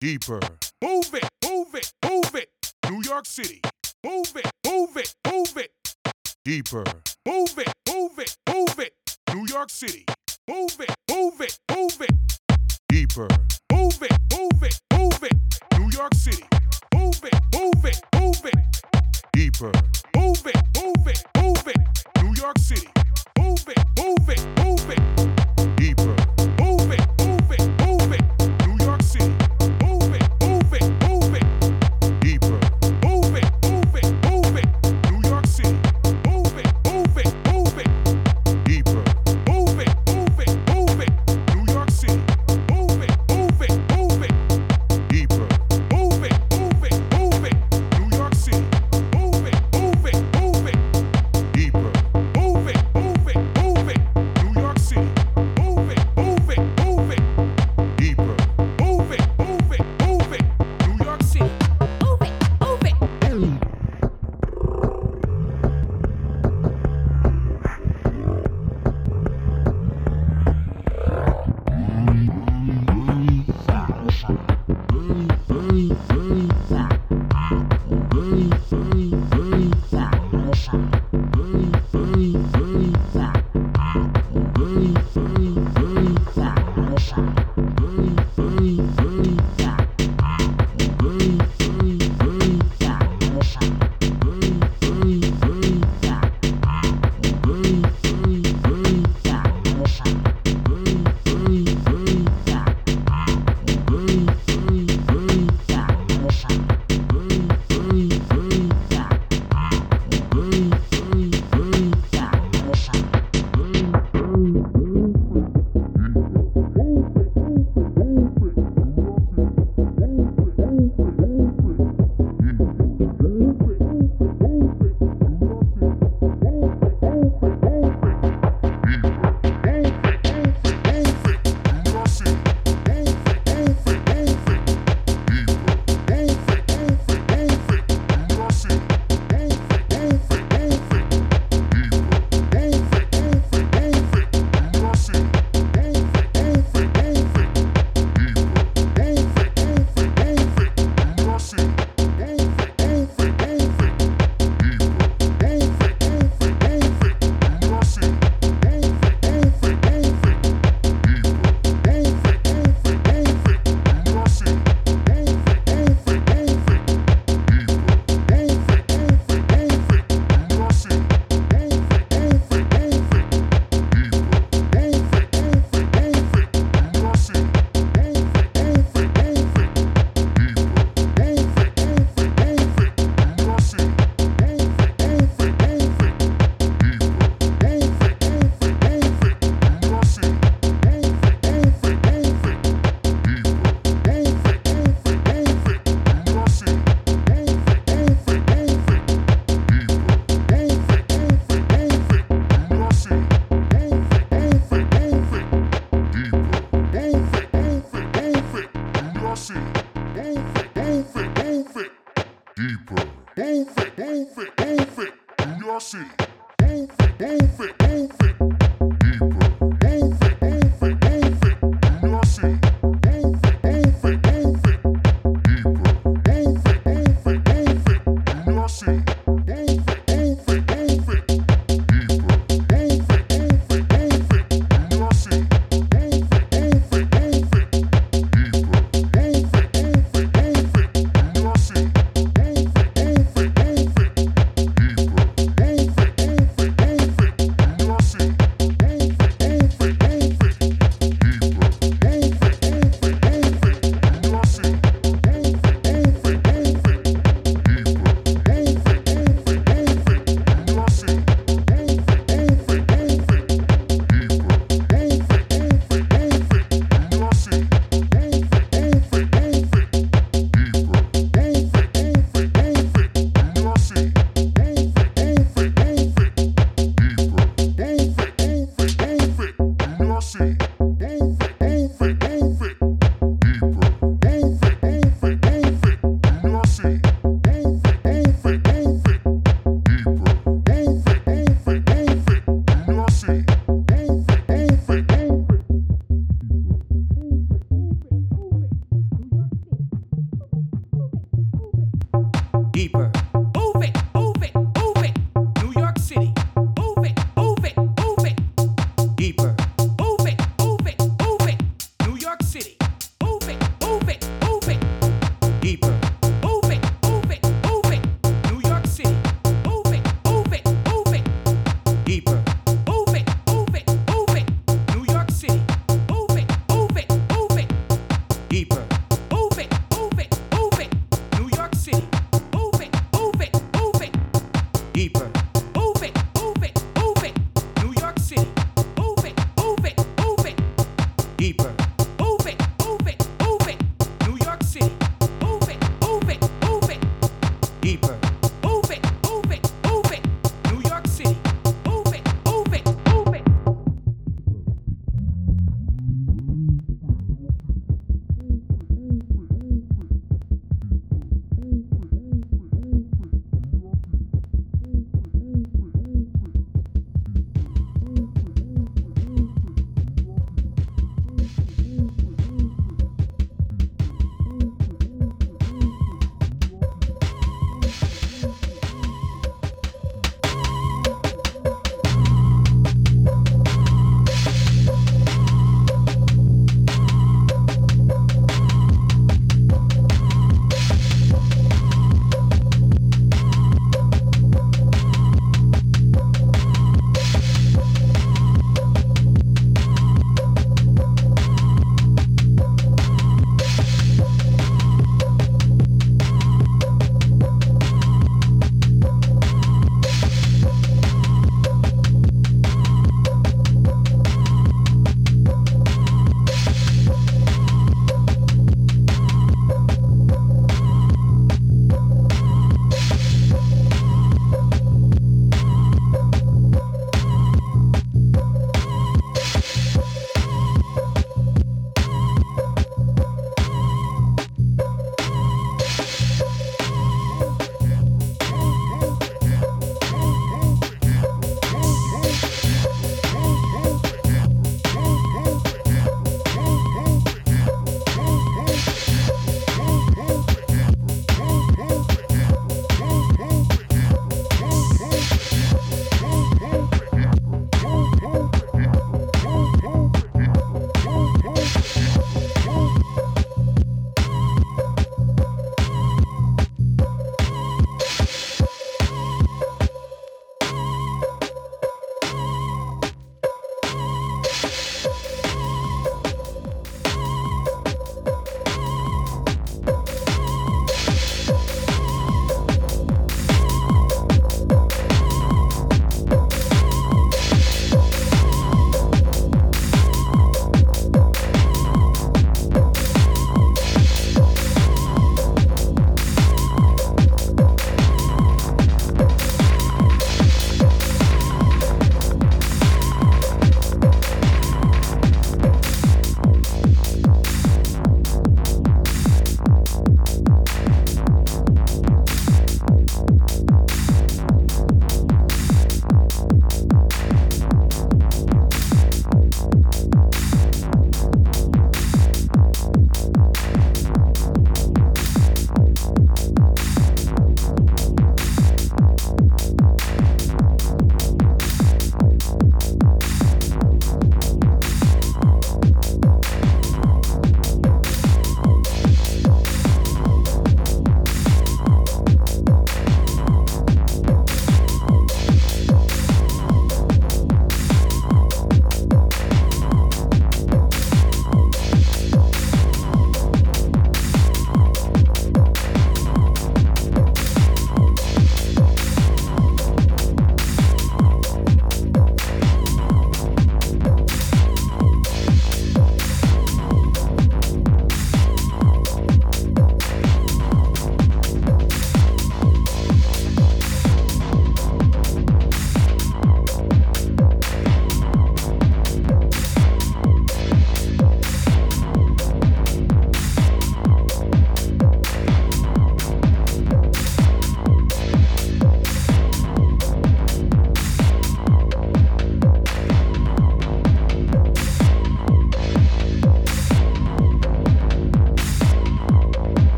deeper. Move it, move it, move it. New York City. Move it, move it, move it. Deeper. Move it, move it, move it. New York City. Move it, move it, move it. Deeper. Move it, move it, move it. New York City. Move it, move it, move it. Deeper. Move it, move it, move it.